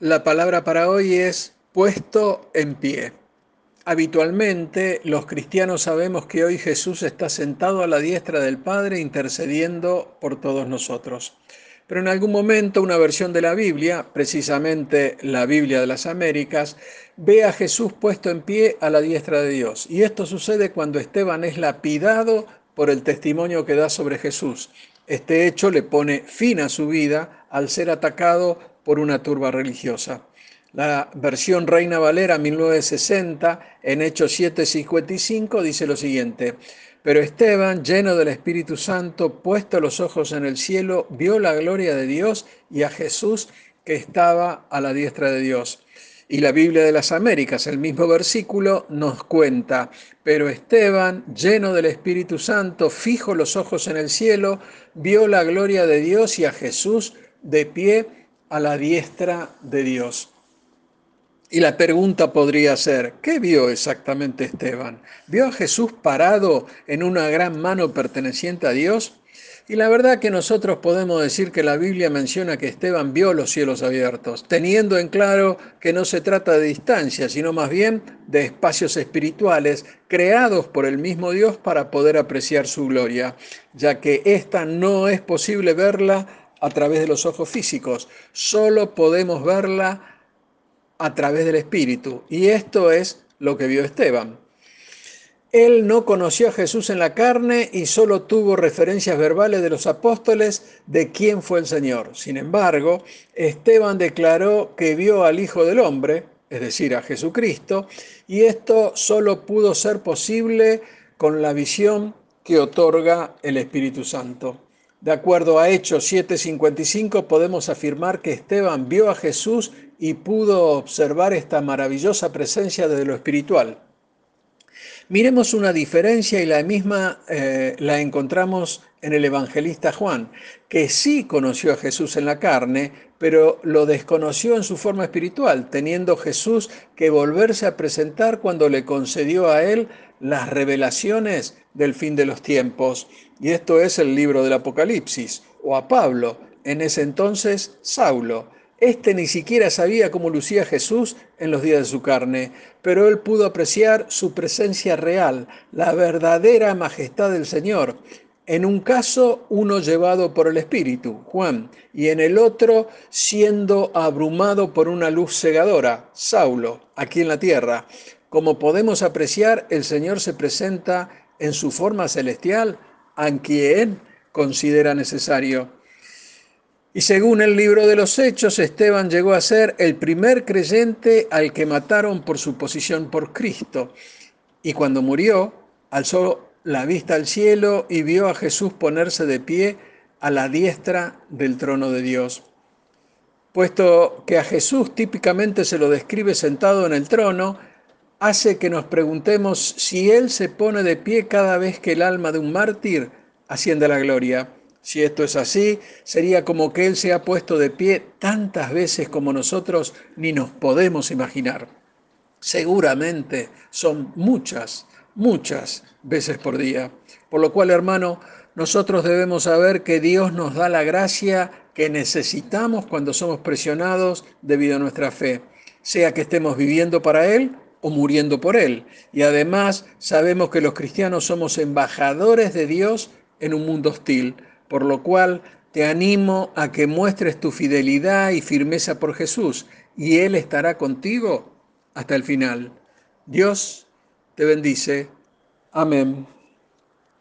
La palabra para hoy es puesto en pie. Habitualmente los cristianos sabemos que hoy Jesús está sentado a la diestra del Padre intercediendo por todos nosotros. Pero en algún momento una versión de la Biblia, precisamente la Biblia de las Américas, ve a Jesús puesto en pie a la diestra de Dios. Y esto sucede cuando Esteban es lapidado por el testimonio que da sobre Jesús. Este hecho le pone fin a su vida al ser atacado por una turba religiosa. La versión Reina Valera 1960 en Hechos 7:55 dice lo siguiente, pero Esteban, lleno del Espíritu Santo, puesto los ojos en el cielo, vio la gloria de Dios y a Jesús que estaba a la diestra de Dios. Y la Biblia de las Américas, el mismo versículo, nos cuenta, pero Esteban, lleno del Espíritu Santo, fijo los ojos en el cielo, vio la gloria de Dios y a Jesús de pie a la diestra de Dios. Y la pregunta podría ser, ¿qué vio exactamente Esteban? ¿Vio a Jesús parado en una gran mano perteneciente a Dios? Y la verdad que nosotros podemos decir que la Biblia menciona que Esteban vio los cielos abiertos, teniendo en claro que no se trata de distancia, sino más bien de espacios espirituales creados por el mismo Dios para poder apreciar su gloria, ya que esta no es posible verla a través de los ojos físicos, solo podemos verla a través del Espíritu. Y esto es lo que vio Esteban. Él no conoció a Jesús en la carne y solo tuvo referencias verbales de los apóstoles de quién fue el Señor. Sin embargo, Esteban declaró que vio al Hijo del Hombre, es decir, a Jesucristo, y esto solo pudo ser posible con la visión que otorga el Espíritu Santo. De acuerdo a Hechos 7:55 podemos afirmar que Esteban vio a Jesús y pudo observar esta maravillosa presencia desde lo espiritual. Miremos una diferencia y la misma eh, la encontramos en el evangelista Juan, que sí conoció a Jesús en la carne, pero lo desconoció en su forma espiritual, teniendo Jesús que volverse a presentar cuando le concedió a él las revelaciones del fin de los tiempos. Y esto es el libro del Apocalipsis, o a Pablo, en ese entonces Saulo. Este ni siquiera sabía cómo lucía Jesús en los días de su carne, pero él pudo apreciar su presencia real, la verdadera majestad del Señor. En un caso, uno llevado por el Espíritu, Juan, y en el otro, siendo abrumado por una luz cegadora, Saulo, aquí en la tierra. Como podemos apreciar, el Señor se presenta en su forma celestial a quien considera necesario. Y según el libro de los Hechos, Esteban llegó a ser el primer creyente al que mataron por su posición por Cristo. Y cuando murió, alzó la vista al cielo y vio a Jesús ponerse de pie a la diestra del trono de Dios. Puesto que a Jesús típicamente se lo describe sentado en el trono, hace que nos preguntemos si Él se pone de pie cada vez que el alma de un mártir asciende a la gloria. Si esto es así, sería como que Él se ha puesto de pie tantas veces como nosotros ni nos podemos imaginar. Seguramente son muchas, muchas veces por día. Por lo cual, hermano, nosotros debemos saber que Dios nos da la gracia que necesitamos cuando somos presionados debido a nuestra fe, sea que estemos viviendo para Él o muriendo por Él. Y además sabemos que los cristianos somos embajadores de Dios en un mundo hostil, por lo cual te animo a que muestres tu fidelidad y firmeza por Jesús, y Él estará contigo hasta el final. Dios te bendice. Amén.